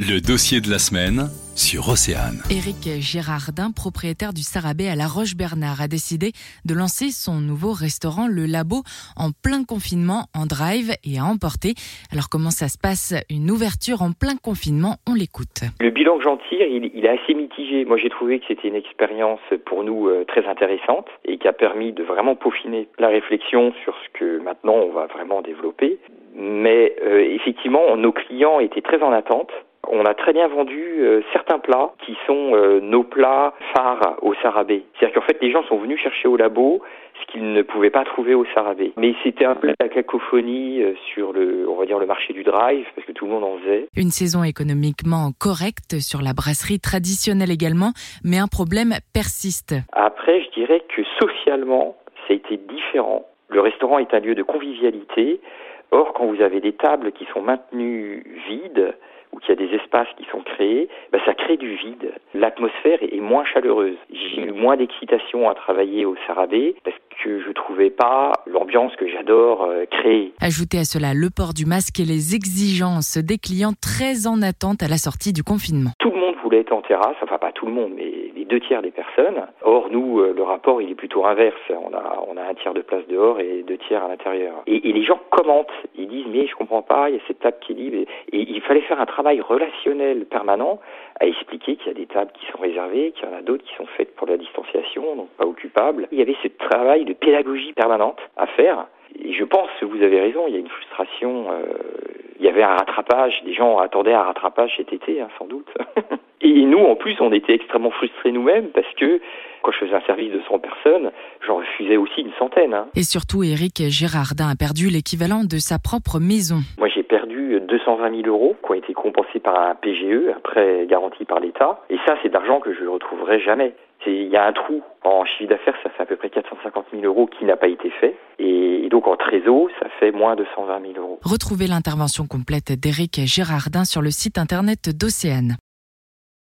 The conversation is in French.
Le dossier de la semaine sur Océane. Éric Gérardin, propriétaire du Sarabé à La Roche-Bernard, a décidé de lancer son nouveau restaurant Le Labo en plein confinement, en drive et à emporter. Alors comment ça se passe? Une ouverture en plein confinement On l'écoute. Le bilan que j'en tire, il, il, est assez mitigé. Moi j'ai trouvé que c'était une expérience pour nous euh, très intéressante et qui a permis de vraiment peaufiner la réflexion sur ce que maintenant on va vraiment développer. Mais euh, effectivement, nos clients étaient très en attente on a très bien vendu euh, certains plats qui sont euh, nos plats phares au Sarabé. C'est-à-dire qu'en fait, les gens sont venus chercher au labo ce qu'ils ne pouvaient pas trouver au Sarabé. Mais c'était un peu la cacophonie euh, sur le, on va dire, le marché du drive, parce que tout le monde en faisait. Une saison économiquement correcte sur la brasserie traditionnelle également, mais un problème persiste. Après, je dirais que socialement, ça a été différent. Le restaurant est un lieu de convivialité. Or, quand vous avez des tables qui sont maintenues vides, qu'il y a des espaces qui sont créés, ben ça crée du vide. L'atmosphère est moins chaleureuse. J'ai eu moins d'excitation à travailler au Sarabé parce que je trouvais pas l'ambiance que j'adore euh, créer. Ajoutez à cela le port du masque et les exigences des clients très en attente à la sortie du confinement. Tout le monde voulait être en terrasse, enfin pas tout le monde, mais deux tiers des personnes. Or nous, euh, le rapport il est plutôt inverse. On a on a un tiers de place dehors et deux tiers à l'intérieur. Et, les gens commentent, ils disent mais je comprends pas, il y a cette table qui est libre. Et, et il fallait faire un travail relationnel permanent à expliquer qu'il y a des tables qui sont réservées, qu'il y en a d'autres qui sont faites pour la distanciation, donc pas occupables. Il y avait ce travail de pédagogie permanente à faire. Et je pense que vous avez raison, il y a une frustration. Euh, il y avait un rattrapage, des gens attendaient un rattrapage cet été, hein, sans doute. Et nous, en plus, on était extrêmement frustrés nous-mêmes parce que quand je faisais un service de 100 personnes, j'en refusais aussi une centaine. Hein. Et surtout, Eric Gérardin a perdu l'équivalent de sa propre maison. Moi, j'ai perdu 220 000 euros qui ont été compensés par un PGE, après garanti par l'État. Et ça, c'est d'argent que je ne retrouverai jamais. Il y a un trou en chiffre d'affaires, ça fait à peu près 450 000 euros qui n'a pas été fait. Et donc en trésor, ça fait moins de 120 000 euros. Retrouvez l'intervention complète d'Éric Gérardin sur le site internet d'Océane.